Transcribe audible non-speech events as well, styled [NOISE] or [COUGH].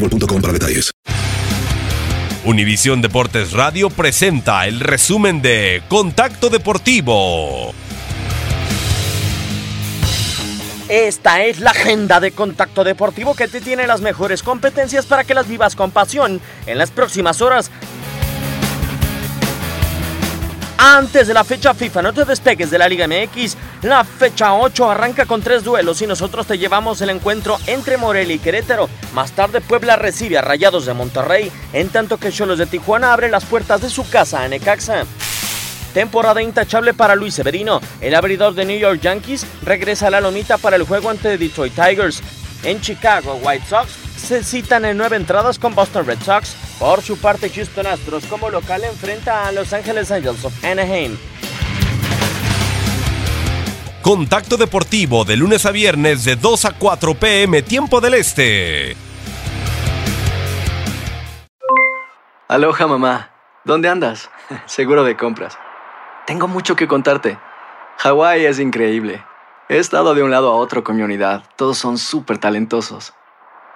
boostmobile.com para detalles. Univisión Deportes Radio presenta el resumen de Contacto Deportivo. Esta es la agenda de Contacto Deportivo que te tiene las mejores competencias para que las vivas con pasión en las próximas horas. Antes de la fecha FIFA, no te despegues de la Liga MX. La fecha 8 arranca con tres duelos y nosotros te llevamos el encuentro entre Morelia y Querétaro. Más tarde Puebla recibe a Rayados de Monterrey, en tanto que Cholos de Tijuana abre las puertas de su casa a Necaxa. Temporada intachable para Luis Severino. El abridor de New York Yankees regresa a la lomita para el juego ante Detroit Tigers. En Chicago, White Sox se citan en nueve entradas con Boston Red Sox. Por su parte, Houston Astros como local enfrenta a Los Angeles Angels of Anaheim. Contacto Deportivo de lunes a viernes de 2 a 4 pm tiempo del Este. Aloha mamá. ¿Dónde andas? [LAUGHS] Seguro de compras. Tengo mucho que contarte. Hawái es increíble. He estado de un lado a otro con mi unidad. Todos son súper talentosos.